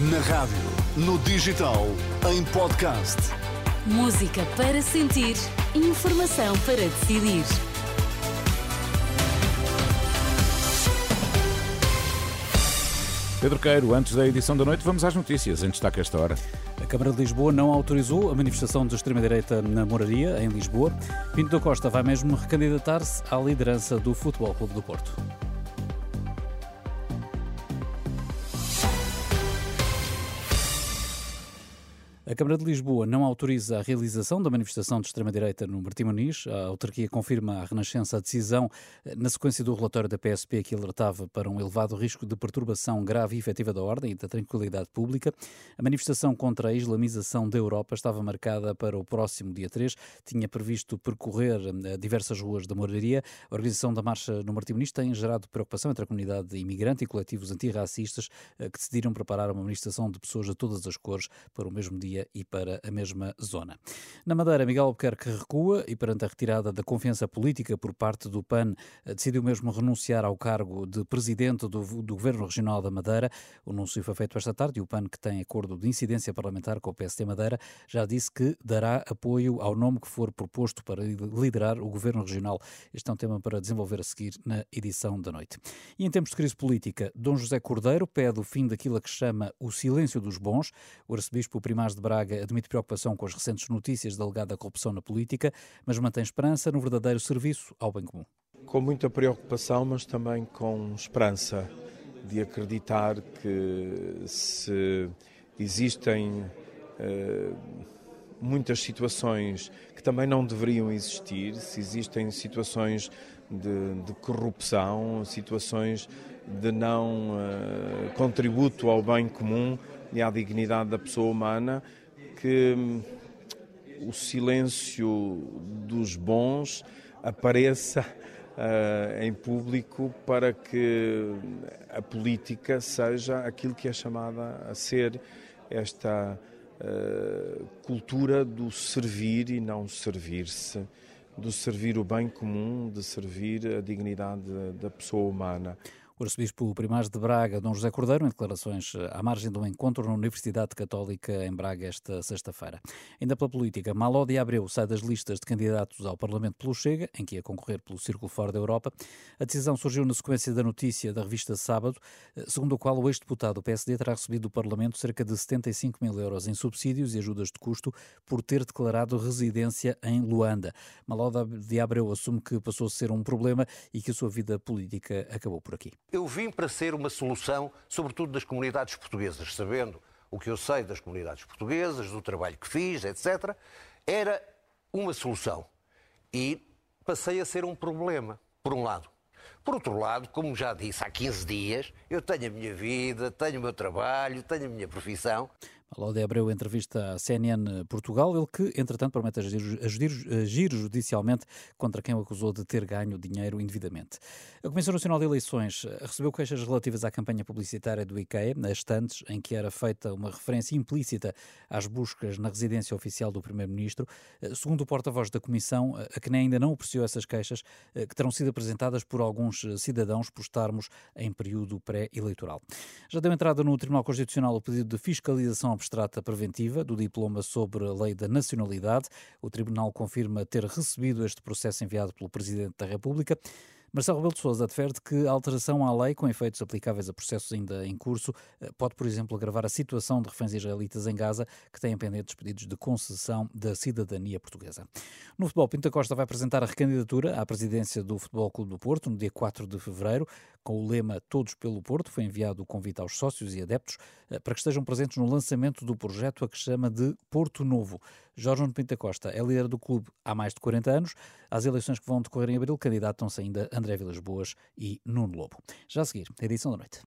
Na rádio, no digital, em podcast. Música para sentir, informação para decidir. Pedro Queiro, antes da edição da noite, vamos às notícias. Em destaque esta hora. A Câmara de Lisboa não autorizou a manifestação de extrema-direita na Moraria, em Lisboa. Pinto da Costa vai mesmo recandidatar-se à liderança do Futebol Clube do Porto. A Câmara de Lisboa não autoriza a realização da manifestação de extrema-direita no Martim Muniz. A autarquia confirma à Renascença a decisão na sequência do relatório da PSP que alertava para um elevado risco de perturbação grave e efetiva da ordem e da tranquilidade pública. A manifestação contra a islamização da Europa estava marcada para o próximo dia 3. Tinha previsto percorrer eh, diversas ruas da moraria. A organização da marcha no Martim Muniz tem gerado preocupação entre a comunidade imigrante e coletivos antirracistas eh, que decidiram preparar uma manifestação de pessoas de todas as cores para o mesmo dia e para a mesma zona. Na Madeira, Miguel Albuquerque recua e, perante a retirada da confiança política por parte do PAN, decidiu mesmo renunciar ao cargo de presidente do, do Governo Regional da Madeira. O anúncio foi feito esta tarde e o PAN, que tem acordo de incidência parlamentar com o PSD Madeira, já disse que dará apoio ao nome que for proposto para liderar o Governo Regional. Este é um tema para desenvolver a seguir na edição da noite. E em tempos de crise política, Dom José Cordeiro pede o fim daquilo que chama o silêncio dos bons. O arcebispo Primaz de Braga admite preocupação com as recentes notícias da alegada corrupção na política, mas mantém esperança no verdadeiro serviço ao bem comum. Com muita preocupação, mas também com esperança de acreditar que se existem uh, muitas situações que também não deveriam existir, se existem situações de, de corrupção, situações de não uh, contributo ao bem comum, e à dignidade da pessoa humana, que hum, o silêncio dos bons apareça uh, em público para que a política seja aquilo que é chamada a ser esta uh, cultura do servir e não servir-se, do servir o bem comum, de servir a dignidade da pessoa humana. O arcebispo Primaz de Braga, Dom José Cordeiro, em declarações eh, à margem de um encontro na Universidade Católica em Braga esta sexta-feira. Ainda pela política, Maló de Abreu sai das listas de candidatos ao Parlamento pelo Chega, em que ia concorrer pelo Círculo Fora da Europa. A decisão surgiu na sequência da notícia da revista Sábado, eh, segundo a qual o ex-deputado do PSD terá recebido do Parlamento cerca de 75 mil euros em subsídios e ajudas de custo por ter declarado residência em Luanda. Maló de Abreu assume que passou a ser um problema e que a sua vida política acabou por aqui. Eu vim para ser uma solução, sobretudo das comunidades portuguesas, sabendo o que eu sei das comunidades portuguesas, do trabalho que fiz, etc. Era uma solução. E passei a ser um problema, por um lado. Por outro lado, como já disse há 15 dias, eu tenho a minha vida, tenho o meu trabalho, tenho a minha profissão Alode Abreu entrevista à CNN Portugal, ele que, entretanto, promete agir, agir, judicialmente contra quem o acusou de ter ganho dinheiro indevidamente. A Comissão Nacional de Eleições recebeu queixas relativas à campanha publicitária do IKEA, nas estantes em que era feita uma referência implícita às buscas na residência oficial do Primeiro-Ministro. Segundo o porta-voz da Comissão, a CNE ainda não apreciou essas queixas, que terão sido apresentadas por alguns cidadãos por estarmos em período pré-eleitoral. Já deu entrada no Tribunal Constitucional o pedido de fiscalização abstrata preventiva do diploma sobre a lei da nacionalidade. O Tribunal confirma ter recebido este processo enviado pelo Presidente da República. Marcelo Rebelo de Sousa adverte que a alteração à lei, com efeitos aplicáveis a processos ainda em curso, eh, pode, por exemplo, agravar a situação de reféns israelitas em Gaza, que têm pendentes pedidos de concessão da cidadania portuguesa. No futebol, Pinta Costa vai apresentar a recandidatura à presidência do Futebol Clube do Porto no dia 4 de fevereiro, com o lema Todos pelo Porto. Foi enviado o convite aos sócios e adeptos eh, para que estejam presentes no lançamento do projeto a que chama de Porto Novo. Jorge Nuno Pinta Costa é líder do clube há mais de 40 anos. Às eleições que vão decorrer em abril, candidatam-se ainda André Vilas Boas e Nuno Lobo. Já a seguir, edição da noite.